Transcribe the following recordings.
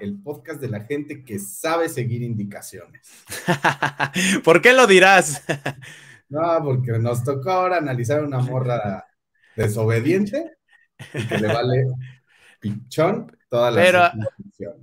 el podcast de la gente que sabe seguir indicaciones. ¿Por qué lo dirás? no, porque nos tocó ahora analizar una morra desobediente y que le vale pichón todas las pero,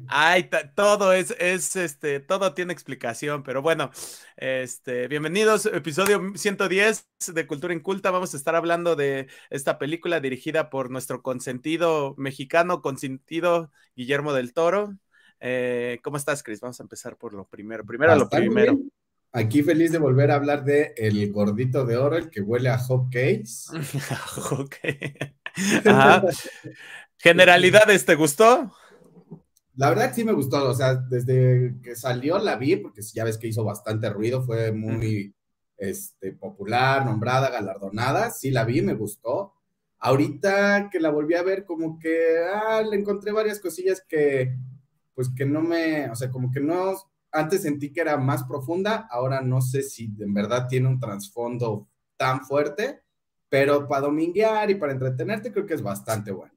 ay, todo es, es, este, todo tiene explicación, pero bueno, este, bienvenidos, episodio 110 de Cultura Inculta, vamos a estar hablando de esta película dirigida por nuestro consentido mexicano, consentido Guillermo del Toro. Eh, ¿Cómo estás, Chris? Vamos a empezar por lo primero, primero lo primero. Aquí feliz de volver a hablar de El Gordito de Oro, el que huele a hot cakes. Generalidades, ¿te gustó? La verdad sí me gustó, o sea, desde que salió la vi, porque ya ves que hizo bastante ruido, fue muy este, popular, nombrada, galardonada, sí la vi, me gustó. Ahorita que la volví a ver, como que, ah, le encontré varias cosillas que, pues que no me, o sea, como que no, antes sentí que era más profunda, ahora no sé si en verdad tiene un trasfondo tan fuerte, pero para dominguear y para entretenerte creo que es bastante bueno.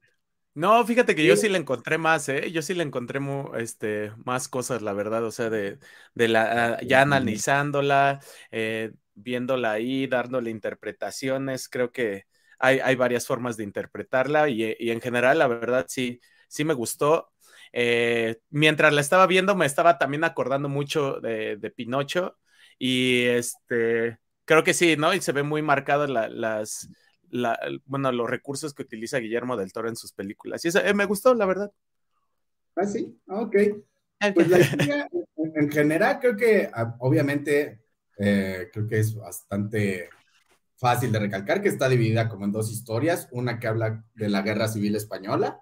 No, fíjate que yo sí le encontré más, ¿eh? Yo sí le encontré este, más cosas, la verdad, o sea, de, de la, ah, ya analizándola, eh, viéndola ahí, dándole interpretaciones, creo que hay, hay varias formas de interpretarla y, y, en general, la verdad, sí, sí me gustó. Eh, mientras la estaba viendo, me estaba también acordando mucho de, de Pinocho y este, creo que sí, ¿no? Y se ve muy marcado las bueno, los recursos que utiliza Guillermo del Toro en sus películas. Y eso eh, me gustó, la verdad. Ah, sí, ok. Pues la historia, en general, creo que, ah, obviamente, eh, creo que es bastante fácil de recalcar que está dividida como en dos historias, una que habla de la guerra civil española,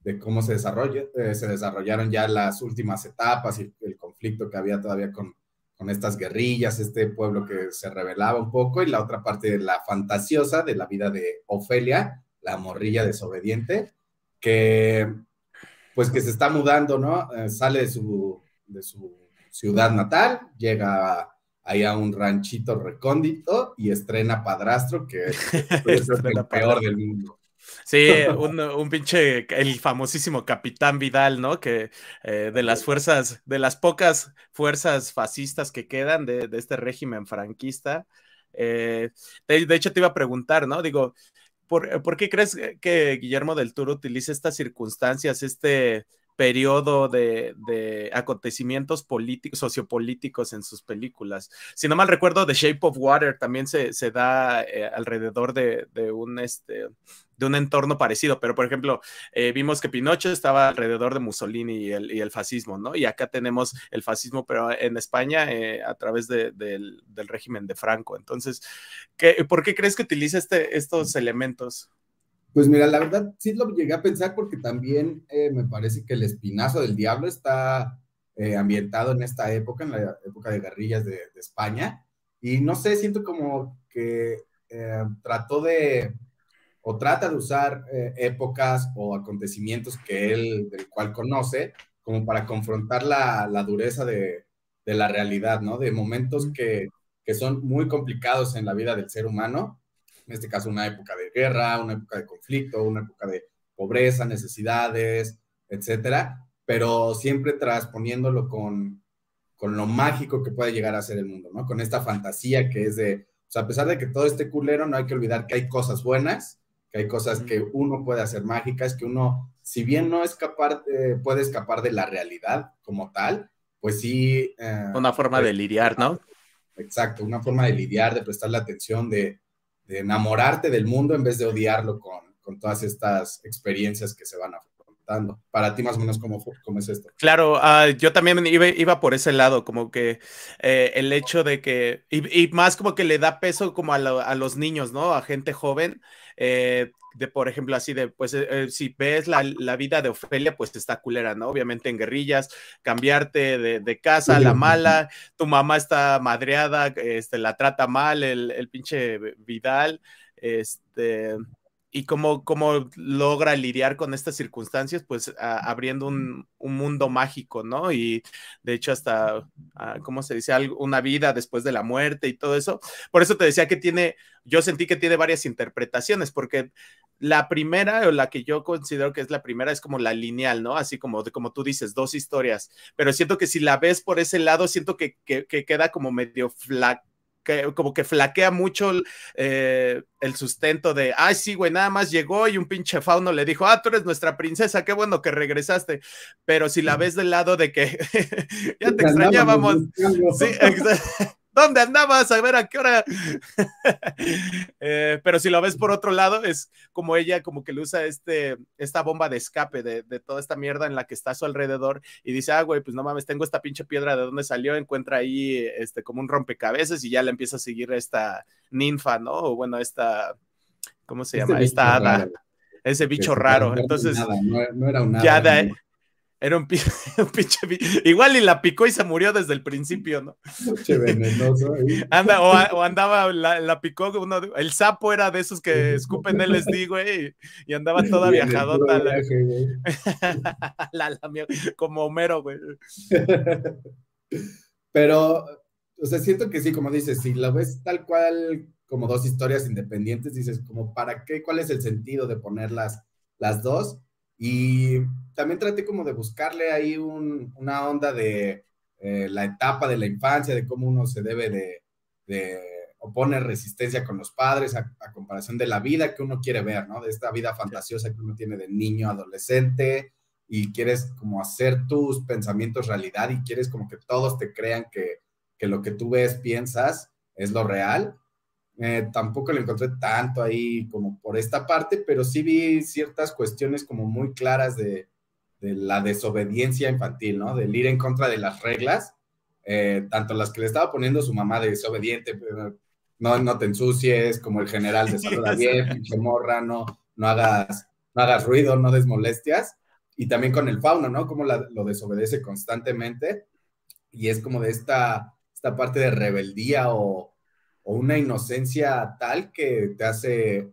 de cómo se, desarrolla, eh, se desarrollaron ya las últimas etapas y el conflicto que había todavía con, con estas guerrillas, este pueblo que se rebelaba un poco, y la otra parte de la fantasiosa de la vida de Ofelia, la morrilla desobediente, que pues que se está mudando, ¿no? Eh, sale de su, de su ciudad natal, llega ahí a un ranchito recóndito y estrena Padrastro, que es el peor del mundo. Sí, un, pinche, el famosísimo Capitán Vidal, ¿no? Que eh, de las fuerzas, de las pocas fuerzas fascistas que quedan de, este régimen franquista. Eh, de, hecho, te iba a preguntar, ¿no? Digo, ¿por, ¿por, qué crees que Guillermo del Toro utiliza estas circunstancias, este periodo de, acontecimientos políticos, sociopolíticos en sus películas. Si no mal recuerdo, The Shape of Water también se, da eh, alrededor de, un, este, de un entorno parecido, pero por ejemplo, eh, vimos que Pinocho estaba alrededor de Mussolini y el, fascismo, ¿no? Y acá tenemos el fascismo, pero en España eh, a través del, del, régimen de Franco. Entonces, ¿qué, ¿por qué crees que utiliza este, estos elementos? Pues mira, la verdad sí lo llegué a pensar porque también eh, me parece que el espinazo del diablo está eh, ambientado en esta época, en la época de guerrillas de, España. Y no sé, siento como que eh, trató de, o trata de usar épocas o acontecimientos que él, del cual conoce, como para confrontar la, la dureza de, de, la realidad, ¿no? De momentos que, que son muy complicados en la vida del ser humano en este caso una época de guerra, una época de conflicto, una época de pobreza, necesidades, etcétera, pero siempre transponiéndolo con, con lo mágico que puede llegar a ser el mundo, ¿no? Con esta fantasía que es de, o sea, a pesar de que todo esté culero, no hay que olvidar que hay cosas buenas, que hay cosas que uno puede hacer mágicas, que uno, si bien no escapar, eh, puede escapar de la realidad como tal, pues sí. Eh, una forma de lidiar, ¿no? Exacto, una forma de lidiar, de prestarle atención, de, de enamorarte del mundo en vez de odiarlo con, con todas estas experiencias que se van afrontando. Para ti más o menos, ¿cómo, cómo es esto? Claro, uh, yo también iba, iba, por ese lado, como que eh, el hecho de que, y, más como que le da peso como a, lo, a los niños, ¿no? A gente joven. Eh, de, por ejemplo, así de, pues, eh, eh, si ves la, la, vida de Ofelia, pues está culera, ¿no? Obviamente en guerrillas, cambiarte de, de casa, la mala, tu mamá está madreada, este, la trata mal, el, el pinche Vidal, este, y cómo, cómo logra lidiar con estas circunstancias, pues abriendo un, un, mundo mágico, ¿no? Y de hecho hasta, ah, ¿cómo se dice? una vida después de la muerte y todo eso. Por eso te decía que tiene, yo sentí que tiene varias interpretaciones, porque la primera, o la que yo considero que es la primera, es como la lineal, ¿no? Así como, como tú dices, dos historias. Pero siento que si la ves por ese lado, siento que, que, queda como medio flaca como que flaquea mucho eh, el sustento de, ay, sí, güey, nada más llegó y un pinche fauno le dijo, ah, tú eres nuestra princesa, qué bueno que regresaste. Pero si la ves del lado de que ya te extrañábamos. Sí, exacto. ¿Dónde andabas? A ver a qué hora. Eh, pero si lo ves por otro lado, es como ella, como que le usa este, esta bomba de escape de, toda esta mierda en la que está a su alrededor y dice, ah, güey, pues no mames, tengo esta pinche piedra de dónde salió, encuentra ahí este, como un rompecabezas y ya le empieza a seguir esta ninfa, ¿no? O bueno, esta, ¿cómo se este llama? esta hada. Ese bicho raro. Entonces, no, era un ya de, era un, pinche. Igual y la picó y se murió desde el principio, ¿no? Pinche venenoso. Anda, o, andaba, la, picó uno. El sapo era de esos que escupen LSD, güey, y, andaba toda viajadota. La, como Homero, güey. Pero, o sea, siento que sí, como dices, si lo ves tal cual, como dos historias independientes, dices, como, ¿para qué? ¿Cuál es el sentido de ponerlas las dos? Y también traté como de buscarle ahí una onda de eh, la etapa de la infancia, de cómo uno se debe de, de oponer resistencia con los padres a, comparación de la vida que uno quiere ver, ¿no? De esta vida fantasiosa que uno tiene de niño, adolescente, y quieres como hacer tus pensamientos realidad y quieres como que todos te crean que, que lo que tú ves, piensas, es lo real. Eh, tampoco lo encontré tanto ahí como por esta parte, pero sí vi ciertas cuestiones como muy claras de, la desobediencia infantil, ¿no? Del ir en contra de las reglas, eh, tanto las que le estaba poniendo su mamá de desobediente, no, no te ensucies, como el general de saluda bien, pinche morra, no, no, hagas, no hagas ruido, no des molestias, y también con el fauno, ¿no? Como lo desobedece constantemente, y es como de esta, esta parte de rebeldía o o una inocencia tal que te hace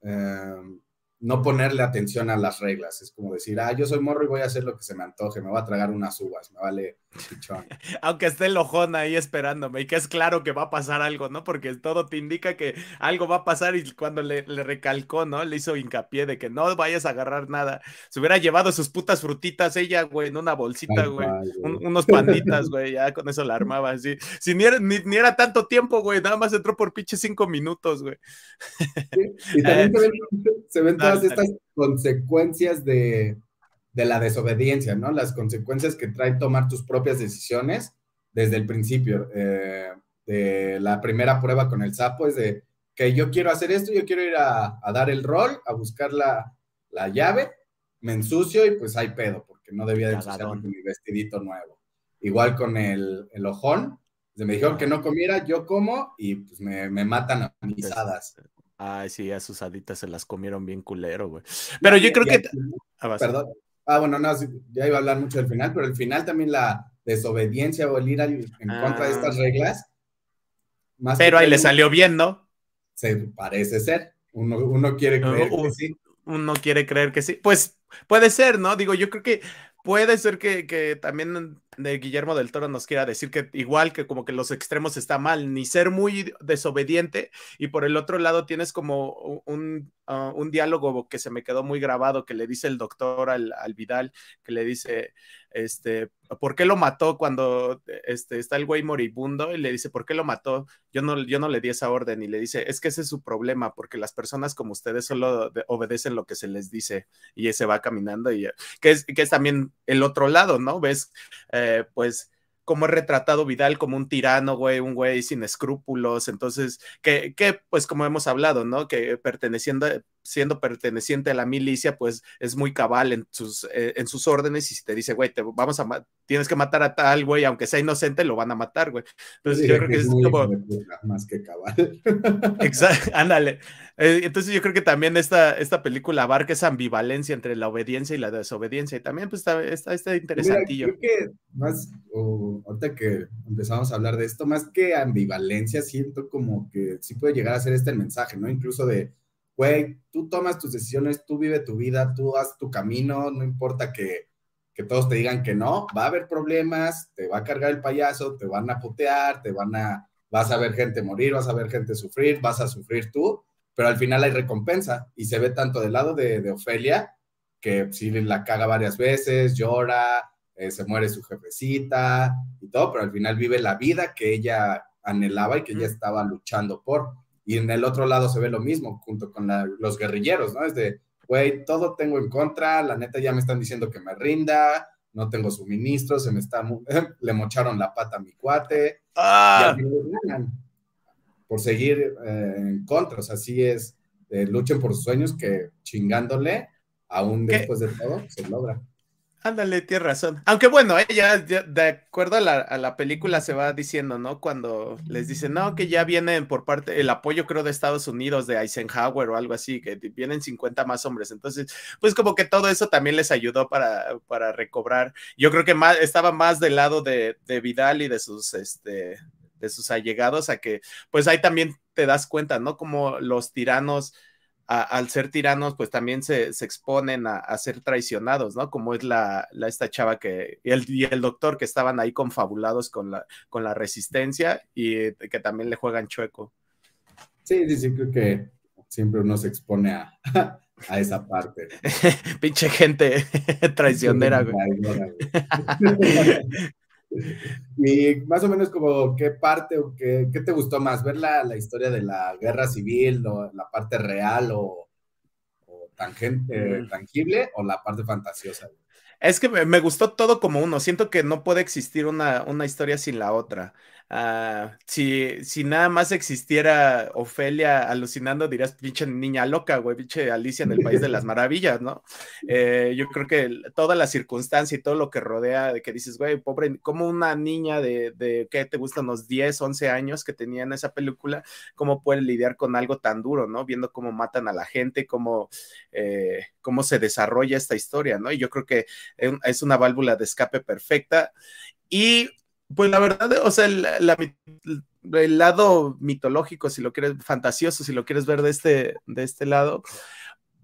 em, no ponerle atención a las reglas. Es como decir, ah, yo soy morro y voy a hacer lo que se me antoje, me voy a tragar unas uvas, me vale Aunque esté el ojón ahí esperándome y que es claro que va a pasar algo, ¿no? Porque todo te indica que algo va a pasar y cuando le, recalcó, ¿no? Le hizo hincapié de que no vayas a agarrar nada. Se hubiera llevado sus putas frutitas ella, güey, en una bolsita, güey. unos panditas, güey, ya con eso la armaba así. Si ni era, ni, era tanto tiempo, güey, nada más entró por pinche cinco minutos, güey. y también se ven estas consecuencias de, la desobediencia, ¿no? Las consecuencias que trae tomar tus propias decisiones desde el principio. Eh, de la primera prueba con el sapo es de que yo quiero hacer esto, yo quiero ir a, dar el rol, a buscar la, llave, me ensucio y pues hay pedo, porque no debía de ensuciarme con mi vestidito nuevo. Igual con el, el ojón, me dijeron que no comiera, yo como y pues me, me matan a pisadas. Ay, sí, a sus haditas se las comieron bien culero, güey. Pero yo creo que. Ah, perdón. Ah, bueno, no, ya iba a hablar mucho del final, pero el final también la desobediencia o el ir en contra de estas ah. reglas. pero ahí le salió bien, ¿no? Se parece ser. Uno, quiere creer que sí. Uno quiere creer que sí. Pues puede ser, ¿no? Digo, yo creo que puede ser que, que también de Guillermo del Toro nos quiera decir que igual que como que los extremos está mal, ni ser muy desobediente y por el otro lado tienes como un, ah, un diálogo que se me quedó muy grabado que le dice el doctor al, al Vidal, que le dice, este, ¿por qué lo mató cuando este, está el güey moribundo? Y le dice, ¿por qué lo mató? Yo no, yo no le di esa orden y le dice, es que ese es su problema, porque las personas como ustedes solo obedecen lo que se les dice y se va caminando y que es, que es también el otro lado, ¿no? Ves, eh, pues como he retratado Vidal como un tirano, güey, un güey sin escrúpulos, entonces, que, que, pues como hemos hablado, ¿no? Que perteneciendo, siendo perteneciente a la milicia, pues es muy cabal en sus, eh, en sus órdenes y si te dice, güey, te vamos a tienes que matar a tal güey, aunque sea inocente, lo van a matar, güey. Entonces yo creo que es, como... Más que cabal. Exacto, ándale. Eh, entonces yo creo que también esta, esta película abarca esa ambivalencia entre la obediencia y la desobediencia y también pues está, está, está interesantillo. creo que más, ahorita que empezamos a hablar de esto, más que ambivalencia, siento como que sí puede llegar a ser este el mensaje, ¿no? Incluso de güey, tú tomas tus decisiones, tú vive tu vida, tú haz tu camino, no importa que, todos te digan que no, va a haber problemas, te va a cargar el payaso, te van a putear, te van a, vas a ver gente morir, vas a ver gente sufrir, vas a sufrir tú, pero al final hay recompensa y se ve tanto del lado de, Ofelia, que sí la caga varias veces, llora, eh, se muere su jefecita y todo, pero al final vive la vida que ella anhelaba y que ella estaba luchando por. Y en el otro lado se ve lo mismo, junto con los guerrilleros, ¿no? Es de, güey, todo tengo en contra, la neta ya me están diciendo que me rinda, no tengo suministro, se me está, le mocharon la pata a mi cuate, ¡Ah! por seguir eh, en contra, o sea, sí es, eh, luchen por sus sueños que chingándole, aún después de todo, se logra. Ándale, tienes razón. Aunque bueno, ella, de acuerdo a la, película se va diciendo, ¿no? Cuando les dicen, no, que ya vienen por parte, el apoyo creo de Estados Unidos, de Eisenhower o algo así, que vienen 50 más hombres. Entonces, pues como que todo eso también les ayudó para, para recobrar. Yo creo que más, estaba más del lado de, de Vidal y de sus, este, de sus allegados, a que, pues ahí también te das cuenta, ¿no? Como los tiranos al ser tiranos, pues también se, exponen a, ser traicionados, ¿no? Como es la, esta chava que, y el, y el, doctor que estaban ahí confabulados con la, con la resistencia y que también le juegan chueco. Sí, sí, sí, creo que siempre uno se expone a, a esa parte. Pinche gente traicionera, güey. Y más o menos como qué parte o qué, qué te gustó más, ver la, la, historia de la guerra civil o la parte real o, o tangente, tangible o la parte fantasiosa. Es que me, gustó todo como uno. Siento que no puede existir una, una historia sin la otra. Ah, si, si nada más existiera Ofelia alucinando, dirías pinche niña loca, güey, pinche Alicia en el País de las Maravillas, ¿no? Eh, yo creo que toda la circunstancia y todo lo que rodea, de que dices, güey, pobre, como una niña de, de ¿qué te gustan? Unos 10, 11 años que tenía en esa película, cómo puede lidiar con algo tan duro, ¿no? Viendo cómo matan a la gente, cómo, eh, cómo se desarrolla esta historia, ¿no? Y yo creo que es una válvula de escape perfecta. Y pues la verdad, o sea, el, lado mitológico, si lo quieres, fantasioso, si lo quieres ver de este, de este lado,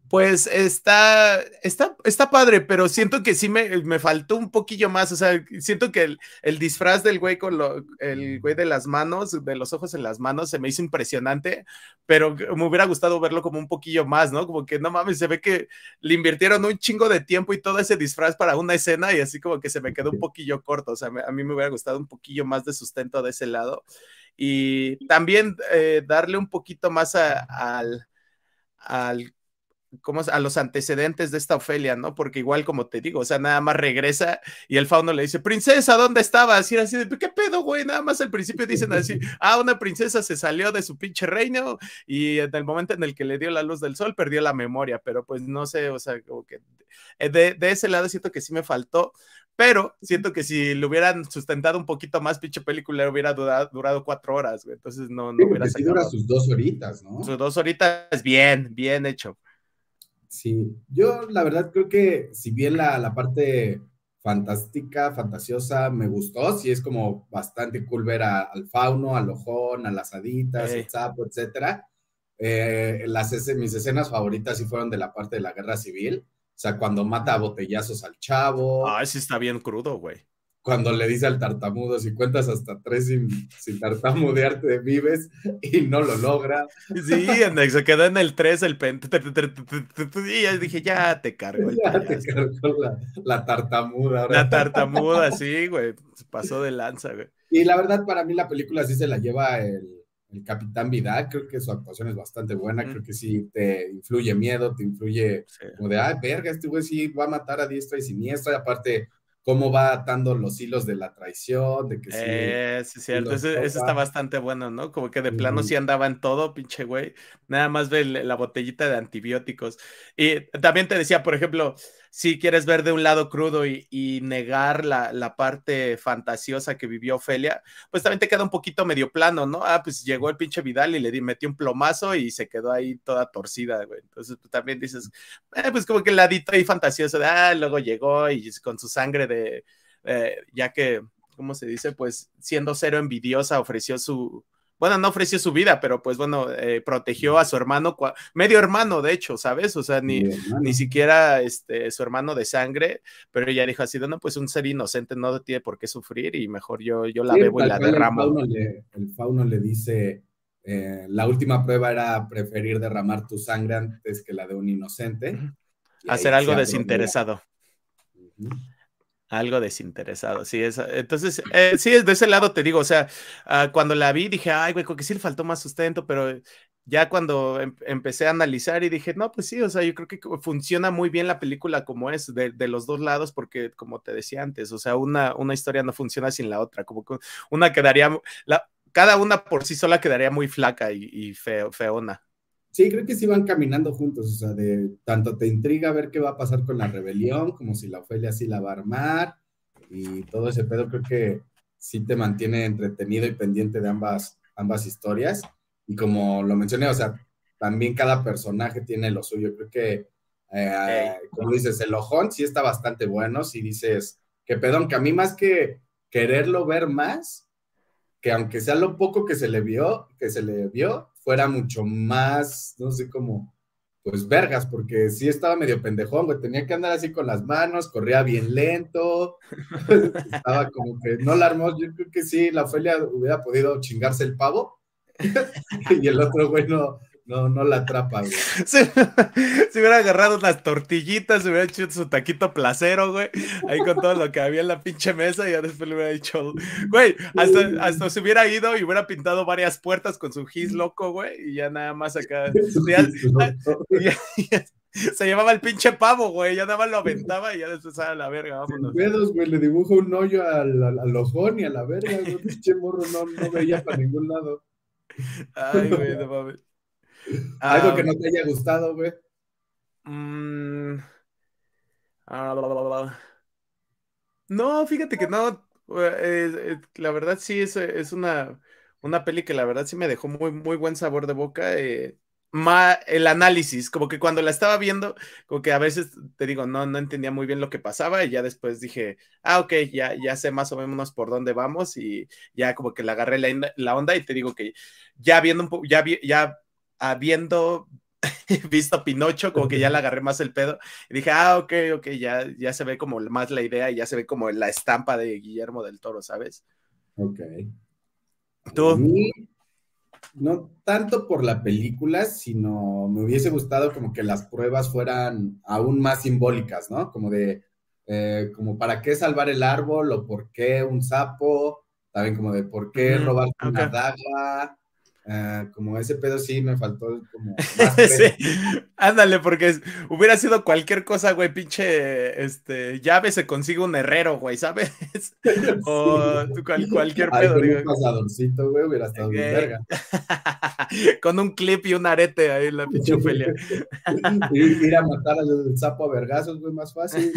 pues está, está, está padre, pero siento que sí me, me faltó un poquillo más. O sea, siento que el, el disfraz del güey con lo, el güey de las manos, de los ojos en las manos, se me hizo impresionante, pero me hubiera gustado verlo como un poquillo más, ¿no? Como que no mames, se ve que le invirtieron un chingo de tiempo y todo ese disfraz para una escena y así como que se me quedó un poquillo corto. O sea, a mí me hubiera gustado un poquillo más de sustento de ese lado. Y también eh, darle un poquito más al, al como a los antecedentes de esta Ofelia, ¿no? Porque igual como te digo, o sea, nada más regresa y el fauno le dice, princesa, ¿dónde estabas? Y era así de, ¿qué pedo, güey? Nada más al principio dicen así, ah, una princesa se salió de su pinche reino y en el momento en el que le dio la luz del sol perdió la memoria, pero pues no sé, o sea, como que eh, de, de ese lado siento que sí me faltó, pero siento que si lo hubieran sustentado un poquito más, pinche película hubiera durado, durado cuatro horas, güey. Entonces no, no hubiera sí, dura sus dos horitas, ¿no? Sus dos horitas, bien, bien hecho. Sí, yo la verdad creo que si bien la, la parte fantástica, fantasiosa, me gustó, sí es como bastante cool ver al fauno, al ojón, a las haditas, al sapo, etcétera. Eh, las, mis escenas favoritas sí fueron de la parte de la guerra civil, o sea, cuando mata a botellazos al chavo. Ah, sí está bien crudo, güey cuando le dice al tartamudo, si cuentas hasta tres sin, sin tartamudearte, vives y no lo logra. Sí, se quedó en el tres el pen. Y ya dije, ya te cargo. ya te cargo la, tartamuda. La tartamuda, sí, güey. Pasó de lanza, güey. Y la verdad, para mí la película sí se la lleva el, Capitán Vidal. Creo que su actuación es bastante buena. Creo que sí te influye miedo, te influye como de, ay, verga, este güey sí va a matar a diestra y siniestra. Y aparte cómo va atando los hilos de la traición, de que sí. Eh, sí, cierto. Ese, está bastante bueno, ¿no? Como que de plano sí andaba en todo, pinche güey. Nada más ve la botellita de antibióticos. Y también te decía, por ejemplo, si quieres ver de un lado crudo y, negar la, parte fantasiosa que vivió Ofelia, pues también te queda un poquito medio plano, ¿no? Ah, pues llegó el pinche Vidal y le metió un plomazo y se quedó ahí toda torcida, güey. Entonces pues, también dices, eh, pues como que el ladito ahí fantasioso de, ah, luego llegó y con su sangre de, eh, ya que, ¿cómo se dice? Pues siendo cero envidiosa ofreció su bueno, no ofreció su vida, pero pues bueno, eh, protegió a su hermano, medio hermano, de hecho, ¿sabes? O sea, ni, ni siquiera este, su hermano de sangre, pero ella dijo así, no, pues un ser inocente no tiene por qué sufrir y mejor yo, yo la bebo y la derramo. El fauno, le, dice, eh, la última prueba era preferir derramar tu sangre antes que la de un inocente. Hacer algo desinteresado. Algo desinteresado, sí, es, entonces, eh, sí, de ese lado te digo, o sea, ah, cuando la vi dije, ay, güey, que sí le faltó más sustento, pero ya cuando em, empecé a analizar y dije, no, pues sí, o sea, yo creo que funciona muy bien la película como es, de, los dos lados, porque como te decía antes, o sea, una, una historia no funciona sin la otra, como que una quedaría, la, cada una por sí sola quedaría muy flaca y, y feo, feona. Sí, creo que sí van caminando juntos, o sea, de tanto te intriga ver qué va a pasar con la rebelión, como si la Ofelia sí la va a armar, y todo ese pedo creo que sí te mantiene entretenido y pendiente de ambas, ambas historias. Y como lo mencioné, o sea, también cada personaje tiene lo suyo. Creo que, eh, como dices, el ojón sí está bastante bueno. Si dices que, perdón, que a mí más que quererlo ver más, que aunque sea lo poco que se le vio, que se le vio, fuera mucho más, no sé cómo, pues vergas, porque sí estaba medio pendejón, güey, tenía que andar así con las manos, corría bien lento, estaba como que no la armó, yo creo que sí, la Ofelia hubiera podido chingarse el pavo, y el otro güey no, no, no la atrapa, güey. Se, hubiera agarrado unas tortillitas, se hubiera hecho su taquito placero, güey. Ahí con todo lo que había en la pinche mesa y ya después le hubiera dicho, güey, hasta, hasta se hubiera ido y hubiera pintado varias puertas con su gis loco, güey. Y ya nada más acá. se llevaba el pinche pavo, güey. Ya nada más lo aventaba y ya después a la verga, vámonos. Pedos, güey, le dibujo un hoyo al, al, ojón y a la verga, güey. Pinche morro no, no veía para ningún lado. Ay, güey, no mames. Algo que no te haya gustado, güey. Mm, ah, no, fíjate que no. la verdad sí es, es una, una peli que la verdad sí me dejó muy, muy buen sabor de boca. Eh, el análisis, como que cuando la estaba viendo, como que a veces te digo, no, no entendía muy bien lo que pasaba y ya después dije, ah, ok, ya, ya sé más o menos por dónde vamos y ya como que le agarré la, la onda y te digo que ya viendo un poco, ya, ya habiendo visto Pinocho, como que ya le agarré más el pedo y dije, ah, ok, ok, ya, ya se ve como más la idea y ya se ve como la estampa de Guillermo del Toro, ¿sabes? Ok. ¿Tú? no tanto por la película, sino me hubiese gustado como que las pruebas fueran aún más simbólicas, ¿no? Como de, eh, como para qué salvar el árbol o por qué un sapo, también como de por qué robar una daga, Ah, como ese pedo sí me faltó como sí, ándale, porque hubiera sido cualquier cosa, güey, pinche este llave se consigue un herrero, güey, ¿sabes? o cualquier pedo. Con un pasadorcito, güey, hubiera estado bien verga. con un clip y un arete ahí en la pinche Ofelia. ir, a matar al sapo a vergazos, güey, más fácil.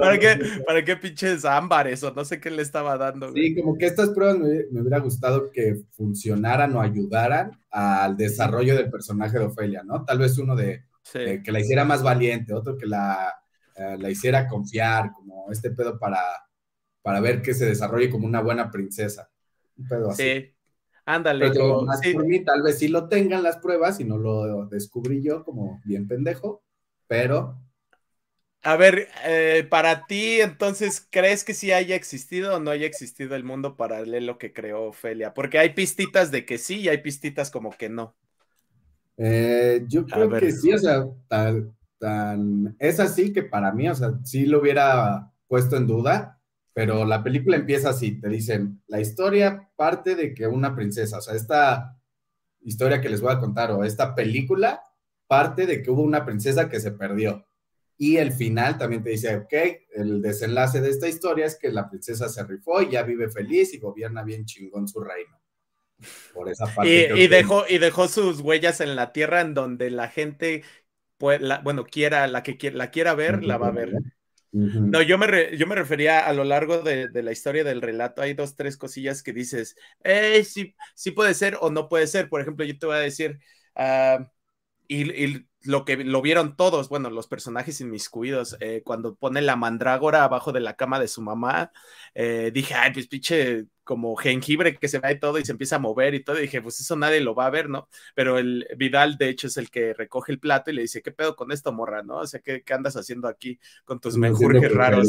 ¿Para, qué, ¿Para qué pinches ámbares o no sé qué le estaba dando? Sí, como que estas pruebas me, me hubiera gustado que funcionaran o ayudaran al desarrollo del personaje de Ofelia, ¿no? Tal vez uno de, que la hiciera más valiente, otro que la, eh, la hiciera confiar, como este pedo para, para ver que se desarrolle como una buena princesa. Un pedo así. Sí, ándale. por mí, tal vez sí lo tengan las pruebas y no lo descubrí yo como bien pendejo, pero a ver, eh, para ti, entonces, ¿crees que sí haya existido o no haya existido el mundo paralelo que creó Ofelia? Porque hay pistitas de que sí y hay pistitas como que no. Eh, yo creo que sí, o sea, tan, es así que para mí, o sea, sí lo hubiera puesto en duda, pero la película empieza así, te dicen, la historia parte de que una princesa, o sea, esta historia que les voy a contar o esta película parte de que hubo una princesa que se perdió y el final también te dice, ok, el desenlace de esta historia es que la princesa se rifó y ya vive feliz y gobierna bien chingón su reino. Por esa parte. Y, dejó, y dejó sus huellas en la tierra en donde la gente, bueno, quiera, la que la quiera ver, la va a ver. No, yo me, yo me refería a lo largo de, la historia del relato. Hay dos, tres cosillas que dices, eh, sí, sí puede ser o no puede ser. Por ejemplo, yo te voy a decir, uh, y, lo que lo vieron todos, bueno, los personajes inmiscuidos, eh, cuando pone la mandrágora abajo de la cama de su mamá, eh, dije, ay, pues pinche como jengibre que se va y todo y se empieza a mover y todo. Y dije, pues eso nadie lo va a ver, ¿no? Pero el Vidal, de hecho, es el que recoge el plato y le dice, ¿qué pedo con esto, morra, no? O sea, ¿qué, qué andas haciendo aquí con tus menjurjes raros?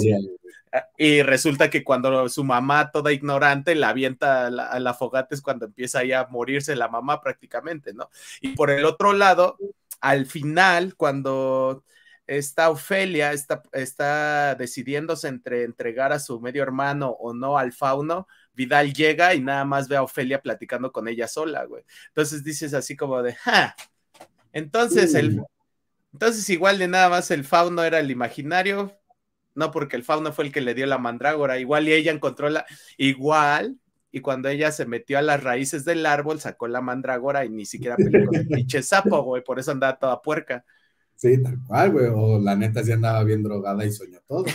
Ah, y resulta que cuando su mamá, toda ignorante, la avienta a la, a la fogata es cuando empieza ahí a morirse la mamá prácticamente, ¿no? Y por el otro lado, al final, cuando esta Ofelia está, está decidiéndose entre entregar a su medio hermano o no al fauno, Vidal llega y nada más ve a Ofelia platicando con ella sola, güey. Entonces dices así como de, ja, entonces el, entonces igual de nada más el fauno era el imaginario, no porque el fauno fue el que le dio la mandrágora, igual y ella encontró la, igual, y cuando ella se metió a las raíces del árbol, sacó la mandrágora y ni siquiera peleó con el pinche sapo, güey, por eso andaba toda puerca. Sí, tal cual, güey, o la neta sí andaba bien drogada y soñó todo.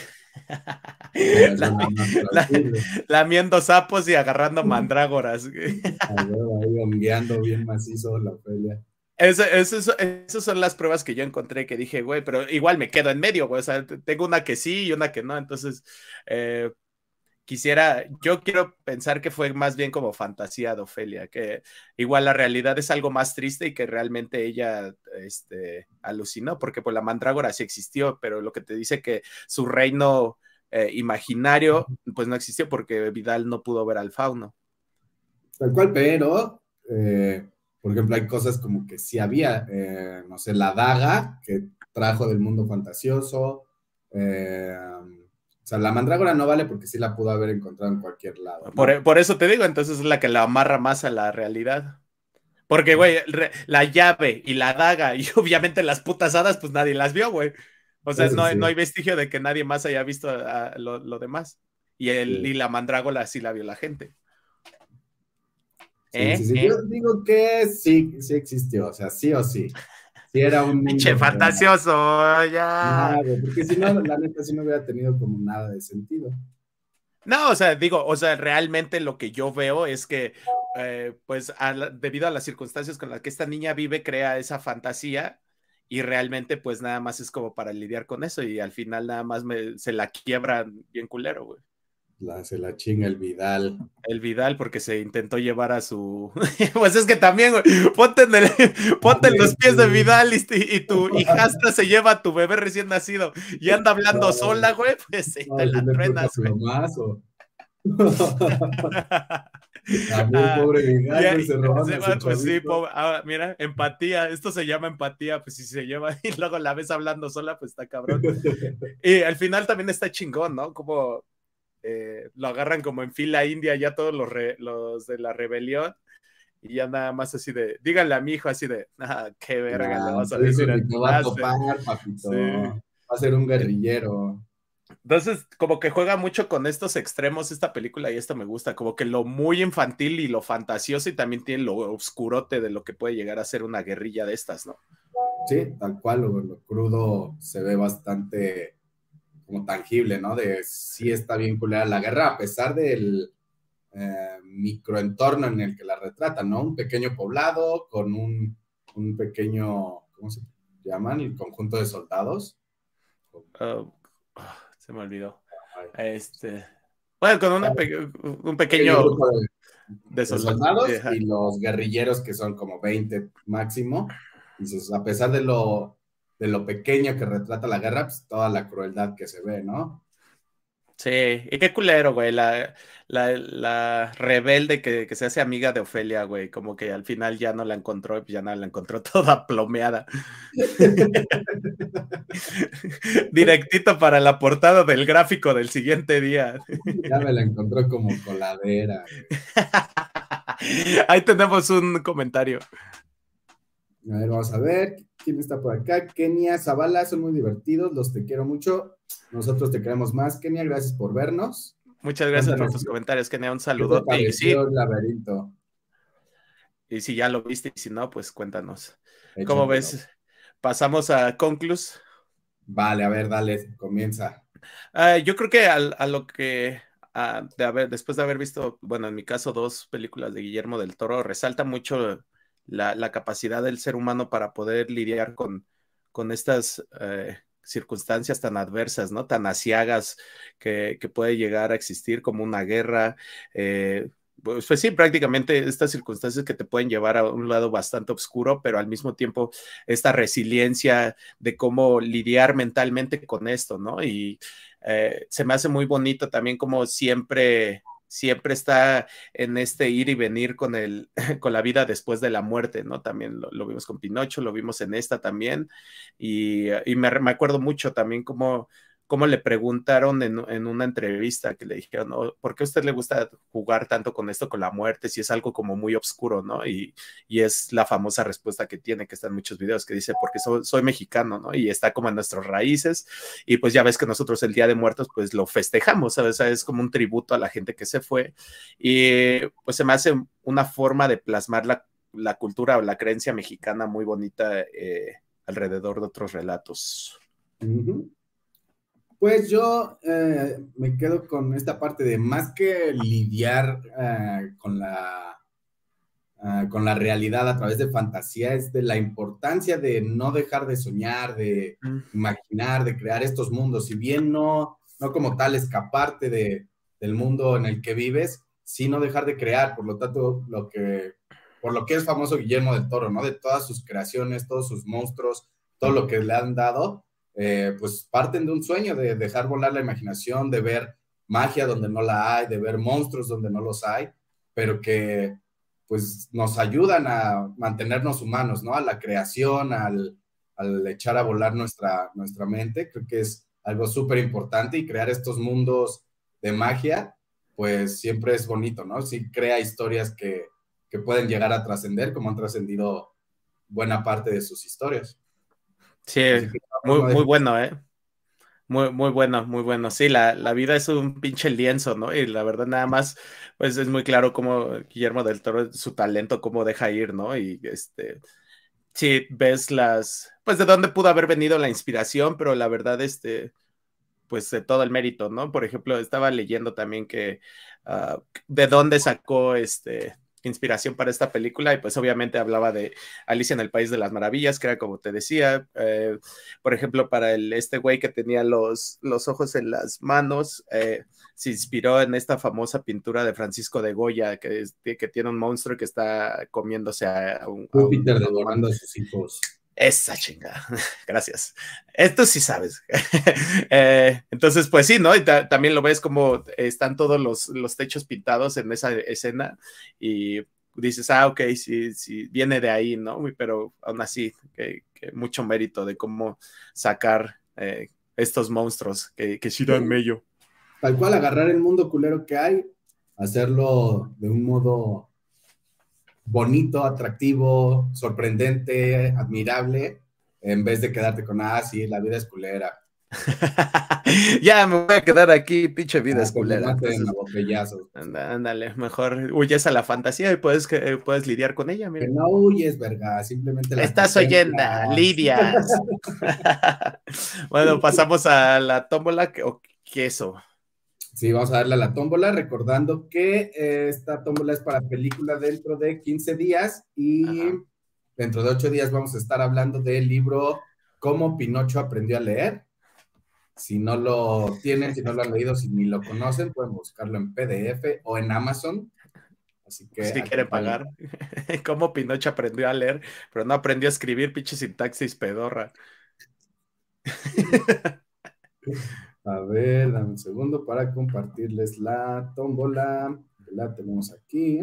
Lamiendo sapos y agarrando mandrágoras. ahí hongueando bien macizo la pelea. Esas son las pruebas que yo encontré que dije, güey, pero igual me quedo en medio, güey. O sea, tengo una que sí y una que no. Entonces, eh, quisiera, yo quiero pensar que fue más bien como fantasía de Ofelia, que igual la realidad es algo más triste y que realmente ella este, alucinó, porque pues la mandrágora sí existió, pero lo que te dice que su reino eh, imaginario pues no existió porque Vidal no pudo ver al fauno. Tal cual, pero, eh, por ejemplo, hay cosas como que sí había, eh, no sé, la daga que trajo del mundo fantasioso, eh, sea, la mandrágora no vale porque sí la pudo haber encontrado en cualquier lado. ¿no? Por, por, eso te digo, entonces es la que la amarra más a la realidad. Porque, güey, la llave y la daga y obviamente las putas hadas, pues nadie las vio, güey. O sea, no, sí. no, hay vestigio de que nadie más haya visto a, a lo, lo, demás. Y, el, sí. y la mandrágora sí la vio la gente. Sí, ¿Eh? sí, ¿Eh? Yo digo que sí, sí existió, o sea, sí o sí. Sí, era un. Pinche fantasioso, ya. Nada, porque si no, la neta, sí no hubiera tenido como nada de sentido. No, o sea, digo, o sea, realmente lo que yo veo es que, eh, pues, a la, debido a las circunstancias con las que esta niña vive, crea esa fantasía y realmente, pues, nada más es como para lidiar con eso y al final nada más me, se la quiebran bien culero, güey. La, se la chinga el Vidal. El Vidal, porque se intentó llevar a su. pues es que también, güey, ponte en, el, ponte en los pies de Vidal y, y, tu hijastra se lleva a tu bebé recién nacido y anda hablando no, sola, güey, pues no, te la truenas, güey. Pobre Vidal, se se pues sí, pobre, ah, mira, empatía, esto se llama empatía, pues si se lleva y luego la ves hablando sola, pues está cabrón. y al final también está chingón, ¿no? Como eh, lo agarran como en fila india ya todos los, re, los de la rebelión y ya nada más así de, díganle a mi hijo así de, ah, qué verga le vas a decir. va a topar, papito. Sí. Va a ser un guerrillero. Entonces, como que juega mucho con estos extremos esta película y esto me gusta, como que lo muy infantil y lo fantasioso y también tiene lo oscurote de lo que puede llegar a ser una guerrilla de estas, ¿no? Sí, tal cual, lo, lo crudo se ve bastante como tangible, ¿no? De sí está bien culera la guerra, a pesar del eh, microentorno en el que la retratan, ¿no? Un pequeño poblado con un, un, pequeño, ¿cómo se llaman? El conjunto de soldados. Uh, se me olvidó. Este, bueno, con una pe un pequeño... De, de, soldados de, y los guerrilleros que son como 20 máximo. Entonces, a pesar de lo de lo pequeño que retrata la guerra, pues toda la crueldad que se ve, ¿no? Sí, y qué culero, güey, la, la, la rebelde que, que, se hace amiga de Ofelia, güey, como que al final ya no la encontró y ya no la encontró toda plomeada. Directito para la portada del gráfico del siguiente día. ya me la encontró como coladera. Ahí tenemos un comentario. A ver, vamos a ver. ¿Quién está por acá? Kenia Zavala, son muy divertidos, los te quiero mucho. Nosotros te queremos más, Kenia, gracias por vernos. Muchas gracias por tus comentarios, Kenia, un saludo. Y sí, laberinto? y si ya lo viste y si no, pues cuéntanos. Échame ¿Cómo ves? Pasamos a Conclus. Vale, a ver, dale, comienza. Uh, yo creo que a, a lo que de haber, después de haber visto, bueno, en mi caso, dos películas de Guillermo del Toro, resalta mucho la, capacidad del ser humano para poder lidiar con, con estas eh, circunstancias tan adversas, ¿no? Tan asiagas que, puede llegar a existir como una guerra. Eh, pues, pues, sí, prácticamente estas circunstancias que te pueden llevar a un lado bastante oscuro, pero al mismo tiempo esta resiliencia de cómo lidiar mentalmente con esto, ¿no? Y eh, se me hace muy bonito también como siempre siempre está en este ir y venir con, el, con la vida después de la muerte, ¿no? También lo, vimos con Pinocho, lo vimos en esta también, y, me, me, acuerdo mucho también cómo cómo le preguntaron en, una entrevista que le dijeron, ¿por qué a usted le gusta jugar tanto con esto, con la muerte, si es algo como muy oscuro, ¿no? Y, es la famosa respuesta que tiene, que está en muchos videos, que dice, porque soy, mexicano, ¿no? Y está como en nuestras raíces, y pues ya ves que nosotros el Día de Muertos, pues lo festejamos, ¿sabes? es como un tributo a la gente que se fue, y pues se me hace una forma de plasmar la, cultura o la creencia mexicana muy bonita eh, alrededor de otros relatos. Pues yo eh, me quedo con esta parte de más que lidiar eh, con, la, eh, con la realidad a través de fantasía, es de la importancia de no dejar de soñar, de imaginar, de crear estos mundos. Si bien no, no como tal escaparte de, del mundo en el que vives, sino dejar de crear. Por lo tanto, lo que, por lo que es famoso Guillermo del Toro, ¿no? De todas sus creaciones, todos sus monstruos, todo lo que le han dado eh, pues parten de un sueño de dejar volar la imaginación, de ver magia donde no la hay, de ver monstruos donde no los hay, pero que pues nos ayudan a mantenernos humanos, ¿no? A la creación, al, echar a volar nuestra, nuestra mente, creo que es algo súper importante y crear estos mundos de magia, pues siempre es bonito, ¿no? Sí crea historias que, que pueden llegar a trascender como han trascendido buena parte de sus historias. Sí, muy, muy bueno, ¿eh? Muy, muy bueno, muy bueno. Sí, la, la, vida es un pinche lienzo, ¿no? Y la verdad, nada más, pues es muy claro cómo Guillermo del Toro, su talento, cómo deja ir, ¿no? Y este, sí, ves las, pues de dónde pudo haber venido la inspiración, pero la verdad, este, pues de todo el mérito, ¿no? Por ejemplo, estaba leyendo también que ah, de dónde sacó este inspiración para esta película y pues obviamente hablaba de Alicia en el País de las Maravillas, que era como te decía, eh, por ejemplo, para el, este güey que tenía los, los ojos en las manos, eh, se inspiró en esta famosa pintura de Francisco de Goya, que, que tiene un monstruo que está comiéndose a, un... Júpiter devorando a sus hijos. Esa chinga, gracias. Esto sí sabes. Eh, entonces, pues sí, ¿no? Y también lo ves como están todos los, los, techos pintados en esa escena y dices, ah, ok, sí, sí, viene de ahí, ¿no? Pero aún así, que, mucho mérito de cómo sacar eh, estos monstruos que, que sí dan mello. Tal cual, agarrar el mundo culero que hay, hacerlo de un modo bonito, atractivo, sorprendente, admirable, en vez de quedarte con, ah, sí, la vida es culera. ya me voy a quedar aquí, pinche vida ah, es culera. ándale, mejor huyes a la fantasía y puedes, puedes lidiar con ella. Mira. no huyes, verga, simplemente la Estás oyendo, lidias. bueno, pasamos a la tómbola o queso. Sí, vamos a darle a la tómbola, recordando que eh, esta tómbola es para película dentro de 15 días y dentro de 8 días vamos a estar hablando del libro Cómo Pinocho aprendió a leer. Si no lo tienen, si no lo han leído, si ni lo conocen, pueden buscarlo en PDF o en Amazon. Así que. Si quieren pagar. Cómo Pinocho aprendió a leer, pero no aprendió a escribir, pinche sintaxis pedorra. A ver, dame un segundo para compartirles la tómbola. La tenemos aquí.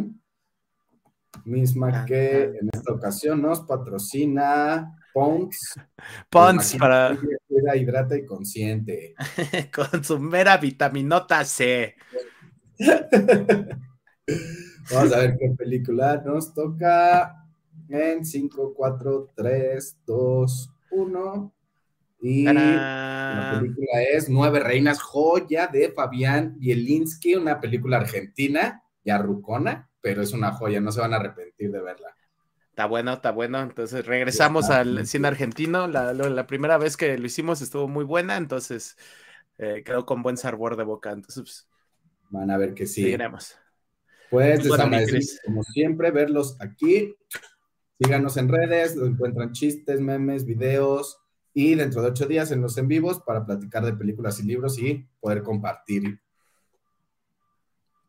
Misma que en esta ocasión nos patrocina Pons. Pons para. Hidrata y consciente. Con su mera vitaminota C. Vamos a ver qué película nos toca en 5, 4, 3, 2, 1. Y la película es Nueve Reinas, joya de Fabián Bielinski, una película argentina, ya rucona, pero es una joya, no se van a arrepentir de verla. Está bueno, está bueno. Entonces regresamos al cine argentino. La, primera vez que lo hicimos estuvo muy buena, entonces eh, quedó con buen sabor de boca. Entonces, pues, van a ver que sí. Seguiremos. Pues les como siempre, verlos aquí. Síganos en redes, encuentran chistes, memes, videos y dentro de ocho días en los en vivos para platicar de películas y libros y poder compartir.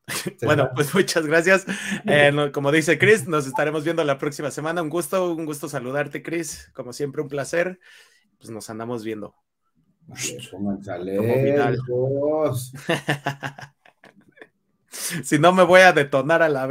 Bueno, pues muchas gracias. Eh, como dice Chris, nos estaremos viendo la próxima semana. Un gusto, un gusto saludarte, Chris. Como siempre, un placer. Pues nos andamos viendo. si no me voy a detonar a la